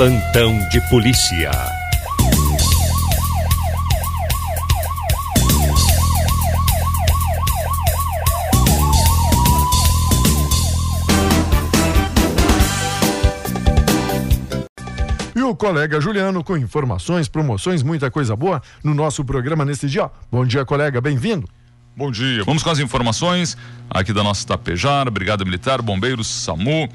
Plantão de polícia. E o colega Juliano com informações, promoções, muita coisa boa no nosso programa neste dia. Bom dia, colega, bem-vindo. Bom dia. Vamos com as informações aqui da nossa Tapejar, Brigada Militar, Bombeiros, SAMU.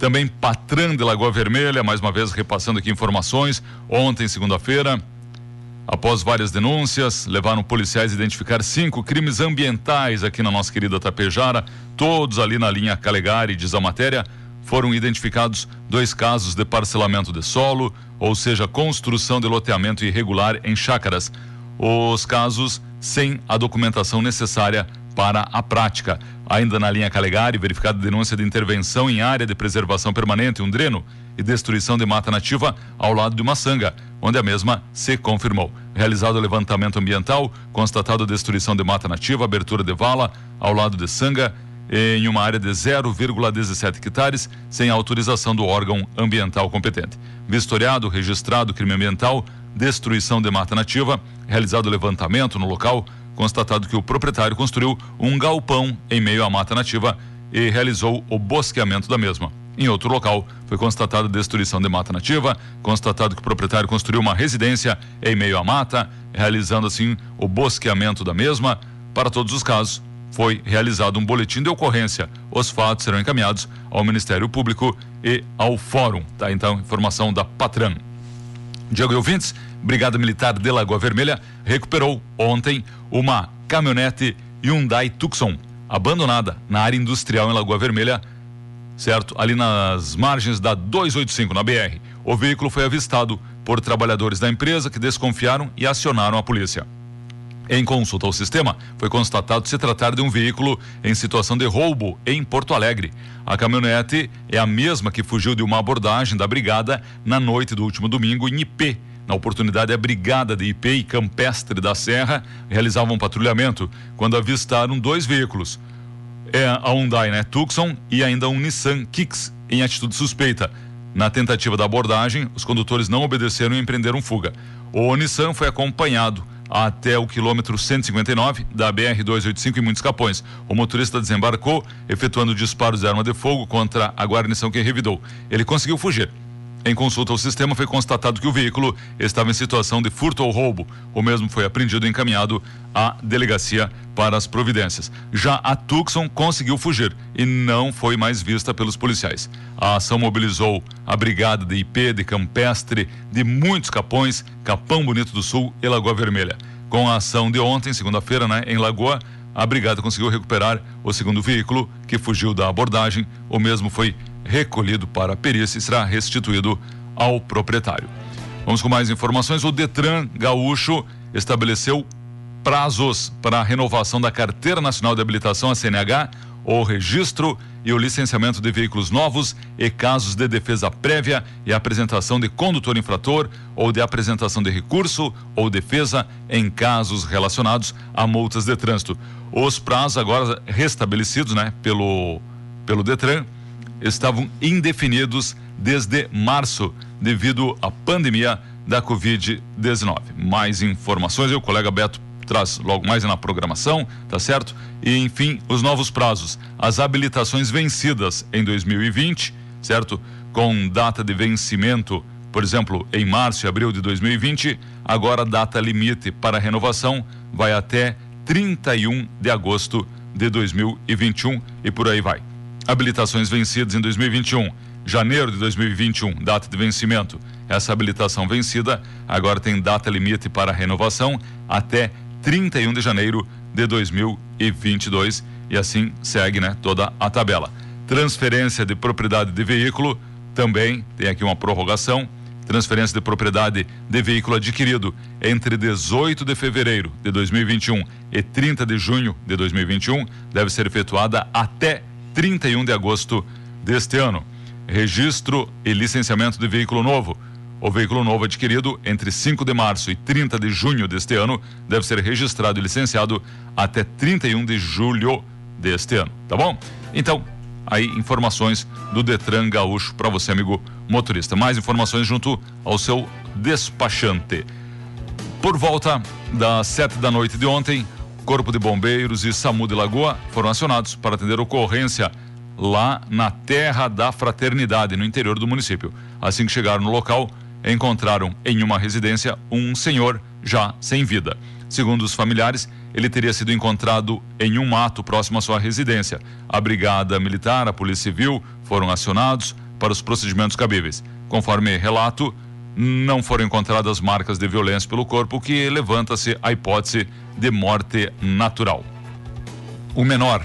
Também Patran de Lagoa Vermelha, mais uma vez repassando aqui informações. Ontem, segunda-feira, após várias denúncias, levaram policiais a identificar cinco crimes ambientais aqui na nossa querida Tapejara, todos ali na linha Calegari, diz a matéria. Foram identificados dois casos de parcelamento de solo, ou seja, construção de loteamento irregular em chácaras. Os casos sem a documentação necessária a prática. Ainda na linha Calegari, verificada denúncia de intervenção em área de preservação permanente, um dreno, e destruição de mata nativa ao lado de uma sanga, onde a mesma se confirmou. Realizado o levantamento ambiental, constatado destruição de mata nativa, abertura de vala ao lado de sanga em uma área de 0,17 hectares, sem autorização do órgão ambiental competente. Vistoriado, registrado crime ambiental, destruição de mata nativa, realizado levantamento no local, constatado que o proprietário construiu um galpão em meio à mata nativa e realizou o bosqueamento da mesma. Em outro local, foi constatada destruição de mata nativa, constatado que o proprietário construiu uma residência em meio à mata, realizando assim o bosqueamento da mesma. Para todos os casos, foi realizado um boletim de ocorrência. Os fatos serão encaminhados ao Ministério Público e ao Fórum. Tá? Então, informação da Patran. Diego e ouvintes, Brigada Militar de Lagoa Vermelha recuperou ontem uma caminhonete Hyundai Tucson abandonada na área industrial em Lagoa Vermelha, certo? Ali nas margens da 285 na BR. O veículo foi avistado por trabalhadores da empresa que desconfiaram e acionaram a polícia. Em consulta ao sistema, foi constatado se tratar de um veículo em situação de roubo em Porto Alegre. A caminhonete é a mesma que fugiu de uma abordagem da brigada na noite do último domingo em IP. Na oportunidade, a brigada de IP e Campestre da Serra realizavam um patrulhamento quando avistaram dois veículos. É a Hyundai né, Tucson e ainda um Nissan Kicks em atitude suspeita. Na tentativa da abordagem, os condutores não obedeceram e empreenderam fuga. O Nissan foi acompanhado até o quilômetro 159 da BR-285 em Muitos Capões. O motorista desembarcou, efetuando disparos de arma de fogo contra a guarnição que revidou. Ele conseguiu fugir. Em consulta ao sistema, foi constatado que o veículo estava em situação de furto ou roubo. O mesmo foi apreendido e encaminhado à delegacia para as providências. Já a Tucson conseguiu fugir e não foi mais vista pelos policiais. A ação mobilizou a brigada de IP, de Campestre, de muitos capões, Capão Bonito do Sul e Lagoa Vermelha. Com a ação de ontem, segunda-feira, né, em Lagoa, a brigada conseguiu recuperar o segundo veículo que fugiu da abordagem. O mesmo foi recolhido para a perícia será restituído ao proprietário. Vamos com mais informações. O Detran Gaúcho estabeleceu prazos para a renovação da Carteira Nacional de Habilitação, a CNH, o registro e o licenciamento de veículos novos e casos de defesa prévia e apresentação de condutor infrator ou de apresentação de recurso ou defesa em casos relacionados a multas de trânsito. Os prazos agora restabelecidos, né, pelo pelo Detran estavam indefinidos desde março, devido à pandemia da Covid-19. Mais informações, o colega Beto traz logo mais na programação, tá certo? E enfim, os novos prazos, as habilitações vencidas em 2020, certo? Com data de vencimento, por exemplo, em março e abril de 2020, agora a data limite para renovação vai até 31 de agosto de 2021 e por aí vai habilitações vencidas em 2021. Janeiro de 2021, data de vencimento. Essa habilitação vencida agora tem data limite para renovação até 31 de janeiro de 2022 e assim segue, né, toda a tabela. Transferência de propriedade de veículo também tem aqui uma prorrogação. Transferência de propriedade de veículo adquirido entre 18 de fevereiro de 2021 e 30 de junho de 2021 deve ser efetuada até 31 de agosto deste ano. Registro e licenciamento de veículo novo. O veículo novo adquirido entre 5 de março e 30 de junho deste ano deve ser registrado e licenciado até 31 de julho deste ano, tá bom? Então, aí informações do Detran Gaúcho para você, amigo motorista. Mais informações junto ao seu despachante. Por volta das sete da noite de ontem, Corpo de Bombeiros e SAMU de Lagoa foram acionados para atender ocorrência lá na Terra da Fraternidade, no interior do município. Assim que chegaram no local, encontraram em uma residência um senhor já sem vida. Segundo os familiares, ele teria sido encontrado em um mato próximo à sua residência. A Brigada Militar, a Polícia Civil foram acionados para os procedimentos cabíveis. Conforme relato, não foram encontradas marcas de violência pelo corpo, o que levanta-se a hipótese de morte natural. O menor,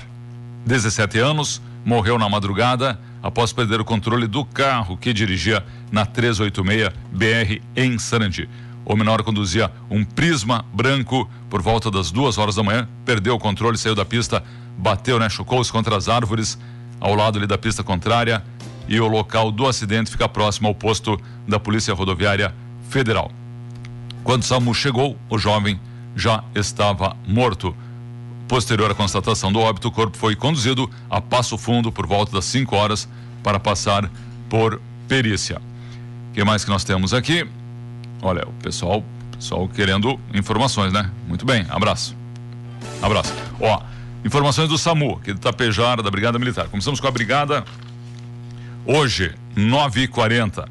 17 anos, morreu na madrugada após perder o controle do carro que dirigia na 386 BR em Sarandi. O menor conduzia um Prisma branco por volta das duas horas da manhã, perdeu o controle, saiu da pista, bateu, né, chocou-se contra as árvores ao lado ali da pista contrária e o local do acidente fica próximo ao posto da Polícia Rodoviária Federal. Quando SAMU chegou, o jovem já estava morto. Posterior à constatação do óbito, o corpo foi conduzido a Passo Fundo por volta das 5 horas para passar por perícia. O que mais que nós temos aqui? Olha, o pessoal, pessoal querendo informações, né? Muito bem, abraço. Abraço. Ó, informações do SAMU, aqui do Tapejara, da Brigada Militar. Começamos com a Brigada hoje, 9h40.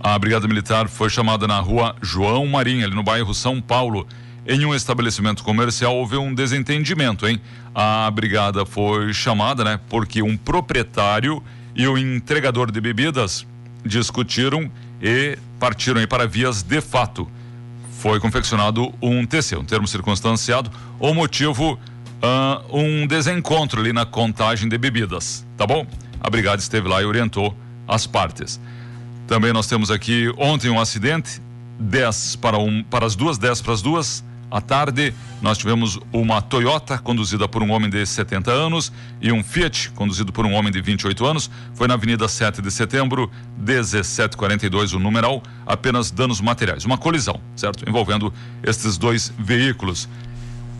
A Brigada Militar foi chamada na rua João Marinho, ali no bairro São Paulo. Em um estabelecimento comercial houve um desentendimento, hein? A brigada foi chamada, né? Porque um proprietário e o entregador de bebidas discutiram e partiram aí para vias de fato. Foi confeccionado um TC, um termo circunstanciado, o motivo uh, um desencontro ali na contagem de bebidas, tá bom? A brigada esteve lá e orientou as partes. Também nós temos aqui ontem um acidente, 10 para, um, para as duas, 10 para as duas, à tarde, nós tivemos uma Toyota conduzida por um homem de 70 anos e um Fiat conduzido por um homem de 28 anos. Foi na Avenida 7 de Setembro, 1742, o numeral, apenas danos materiais. Uma colisão, certo? Envolvendo estes dois veículos.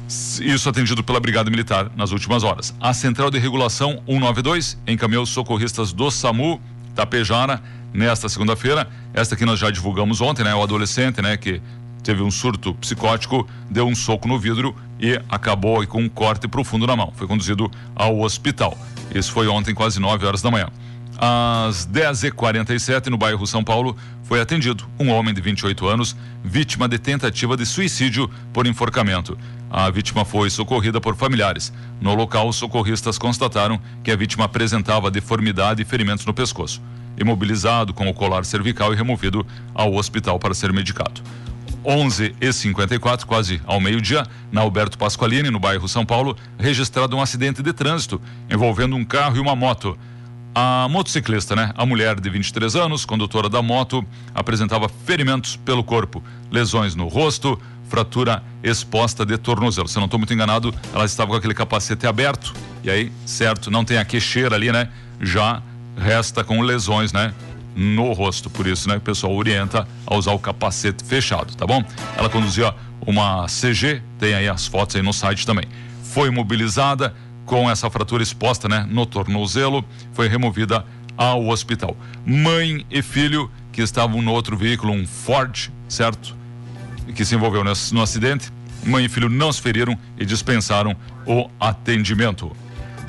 Isso atendido pela Brigada Militar nas últimas horas. A Central de Regulação 192 encaminhou socorristas do SAMU Tapejara nesta segunda-feira. Esta que nós já divulgamos ontem, né? O adolescente, né? Que teve um surto psicótico, deu um soco no vidro e acabou com um corte profundo na mão. Foi conduzido ao hospital. Isso foi ontem, quase 9 horas da manhã. Às 10h47, no bairro São Paulo, foi atendido um homem de 28 anos, vítima de tentativa de suicídio por enforcamento. A vítima foi socorrida por familiares. No local, socorristas constataram que a vítima apresentava deformidade e ferimentos no pescoço. Imobilizado com o colar cervical e removido ao hospital para ser medicado. 11 e 54, quase ao meio-dia, na Alberto Pasqualini, no bairro São Paulo, registrado um acidente de trânsito envolvendo um carro e uma moto. A motociclista, né, a mulher de 23 anos, condutora da moto, apresentava ferimentos pelo corpo, lesões no rosto, fratura exposta de tornozelo. Se não estou muito enganado, ela estava com aquele capacete aberto e aí, certo, não tem a queixeira ali, né? Já resta com lesões, né? no rosto. Por isso, né, o pessoal orienta a usar o capacete fechado, tá bom? Ela conduzia uma CG, tem aí as fotos aí no site também. Foi imobilizada com essa fratura exposta, né, no tornozelo, foi removida ao hospital. Mãe e filho que estavam no outro veículo, um Ford, certo? Que se envolveu no acidente. Mãe e filho não se feriram e dispensaram o atendimento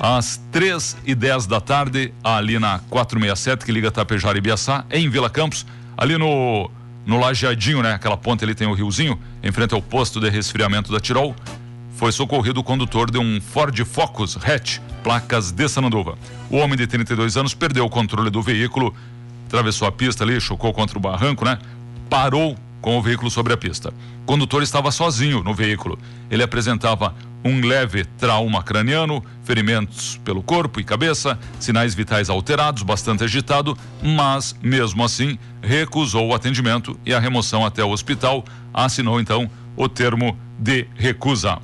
às 3 e 10 da tarde, ali na 467, que liga Tapejara e Biaçá, em Vila Campos, ali no, no Lajeadinho, né? Aquela ponte ali tem o riozinho, em frente ao posto de resfriamento da Tirol. Foi socorrido o condutor de um Ford Focus hatch, placas de Sananduva. O homem de 32 anos perdeu o controle do veículo, atravessou a pista ali, chocou contra o barranco, né? Parou com o veículo sobre a pista. O condutor estava sozinho no veículo. Ele apresentava um leve trauma craniano, ferimentos pelo corpo e cabeça, sinais vitais alterados, bastante agitado, mas, mesmo assim, recusou o atendimento e a remoção até o hospital. Assinou então o termo de recusa.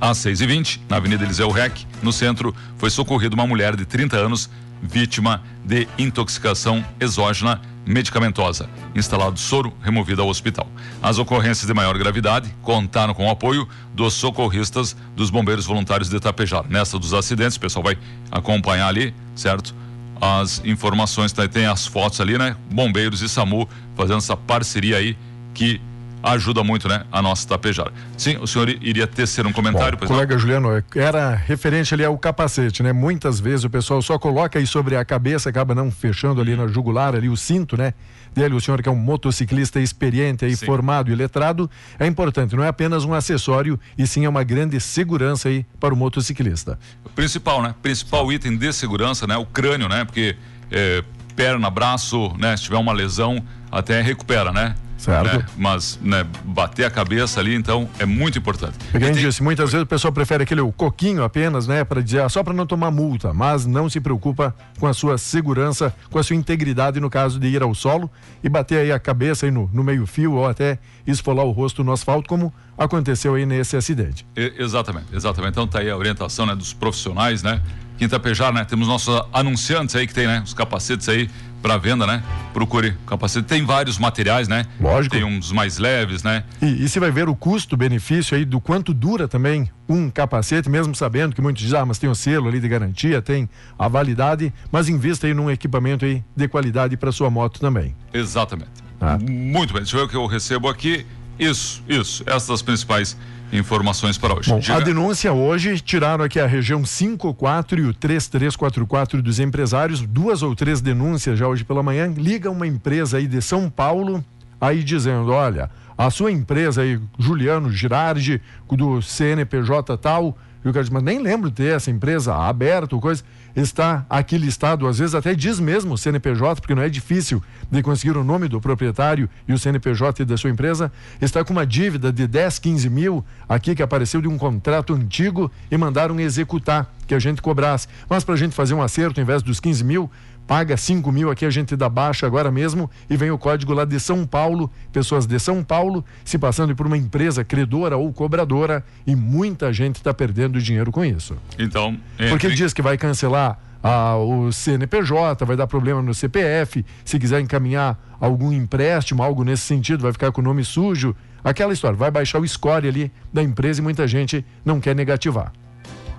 Às 6h20, na Avenida Eliseu Rec, no centro, foi socorrida uma mulher de 30 anos, vítima de intoxicação exógena medicamentosa. Instalado soro, removido ao hospital. As ocorrências de maior gravidade contaram com o apoio dos socorristas dos bombeiros voluntários de Tapejar. Nesta dos acidentes, o pessoal vai acompanhar ali, certo? As informações, tá, tem as fotos ali, né? Bombeiros e SAMU fazendo essa parceria aí que ajuda muito, né, a nossa Tapejara. Sim, o senhor iria tecer um comentário, Bom, colega não? Juliano, era referente ali ao capacete, né? Muitas vezes o pessoal só coloca aí sobre a cabeça, acaba não fechando ali na jugular ali o cinto, né? Dele, o senhor que é um motociclista experiente aí, sim. formado e letrado, é importante, não é apenas um acessório e sim é uma grande segurança aí para o motociclista. Principal, né? Principal item de segurança, né? O crânio, né? Porque é, perna, braço, né? Se tiver uma lesão, até recupera, né? Certo. Né? Mas né, bater a cabeça ali, então, é muito importante. Quem tem... disse, muitas vezes o pessoal prefere aquele coquinho apenas, né? Para dizer, ah, só para não tomar multa, mas não se preocupa com a sua segurança, com a sua integridade no caso de ir ao solo e bater aí a cabeça aí no, no meio fio ou até esfolar o rosto no asfalto, como aconteceu aí nesse acidente. E, exatamente, exatamente. Então tá aí a orientação né, dos profissionais, né? Quinta Pejar, né? Temos nossos anunciantes aí que tem, né? Os capacetes aí para venda, né? Procure capacete. Tem vários materiais, né? Lógico. Tem uns mais leves, né? E, e você vai ver o custo-benefício aí do quanto dura também um capacete, mesmo sabendo que muitos dizem, ah, mas tem o selo ali de garantia, tem a validade, mas invista aí num equipamento aí de qualidade para sua moto também. Exatamente. Ah. Muito bem. Deixa eu ver o que eu recebo aqui. Isso, isso. Essas as principais informações para hoje. Bom, a denúncia hoje, tiraram aqui a região 54 e o 3344 dos empresários, duas ou três denúncias já hoje pela manhã, liga uma empresa aí de São Paulo, aí dizendo, olha, a sua empresa aí, Juliano Girardi, do CNPJ tal, e o cara diz, mas nem lembro de ter essa empresa aberta ou coisa. Está aqui listado, às vezes até diz mesmo CNPJ, porque não é difícil de conseguir o nome do proprietário e o CNPJ da sua empresa, está com uma dívida de 10, 15 mil aqui que apareceu de um contrato antigo e mandaram executar, que a gente cobrasse. Mas para a gente fazer um acerto, em vez dos 15 mil, paga 5 mil aqui, a gente dá baixa agora mesmo e vem o código lá de São Paulo, pessoas de São Paulo se passando por uma empresa credora ou cobradora e muita gente está perdendo dinheiro com isso. Então, entre... porque ele diz que vai cancelar ah, o CNPJ, vai dar problema no CPF, se quiser encaminhar algum empréstimo, algo nesse sentido, vai ficar com o nome sujo. Aquela história, vai baixar o score ali da empresa e muita gente não quer negativar.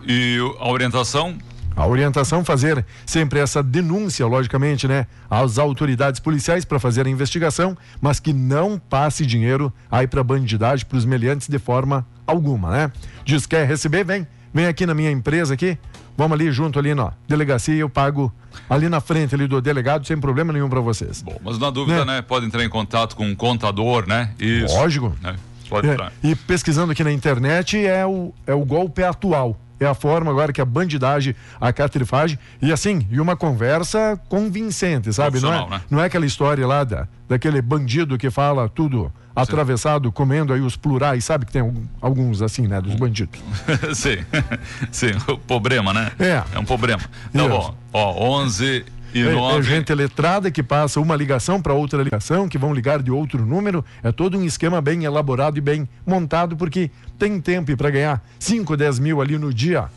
E a orientação a orientação fazer sempre essa denúncia, logicamente, né, às autoridades policiais para fazer a investigação, mas que não passe dinheiro aí para bandidagem, para os meliantes de forma alguma, né? Diz quer receber, vem, vem aqui na minha empresa aqui, vamos ali junto ali na delegacia, eu pago ali na frente ali do delegado sem problema nenhum para vocês. Bom, mas na dúvida, né? né, pode entrar em contato com um contador, né? Isso. Lógico. Né? Pode é, entrar. E pesquisando aqui na internet é o, é o golpe atual é a forma agora que a bandidagem, a catrifagem, e assim, e uma conversa convincente, sabe? Não é, né? não é aquela história lá da, daquele bandido que fala tudo atravessado, sim. comendo aí os plurais, sabe que tem alguns assim, né, dos bandidos. sim, sim, o problema, né? É. É um problema. Tá bom, ó, 11 e é, nove... é gente letrada que passa uma ligação para outra ligação, que vão ligar de outro número. É todo um esquema bem elaborado e bem montado, porque tem tempo para ganhar 5, 10 mil ali no dia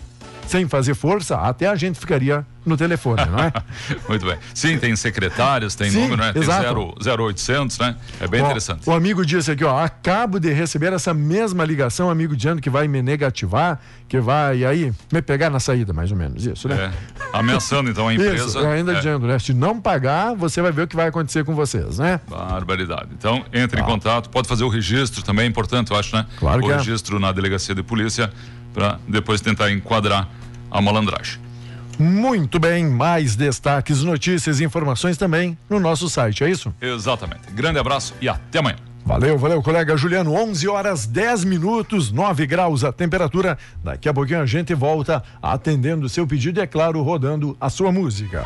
sem fazer força, até a gente ficaria no telefone, não é? Muito bem. Sim, tem secretários, tem Sim, número, né? Tem exato. 0800, né? É bem ó, interessante. O amigo disse aqui, ó, acabo de receber essa mesma ligação, amigo dizendo que vai me negativar, que vai aí me pegar na saída, mais ou menos, isso, né? É. Ameaçando então a empresa. Isso, ainda é. dizendo, né? Se não pagar, você vai ver o que vai acontecer com vocês, né? Barbaridade. Então, entre ah. em contato, pode fazer o registro também, é importante, eu acho, né? Claro o que é. registro é. na delegacia de polícia para depois tentar enquadrar a malandragem. Muito bem, mais destaques, notícias e informações também no nosso site, é isso? Exatamente. Grande abraço e até amanhã. Valeu, valeu, colega Juliano. 11 horas 10 minutos, 9 graus a temperatura. Daqui a pouquinho a gente volta atendendo o seu pedido e, é claro, rodando a sua música.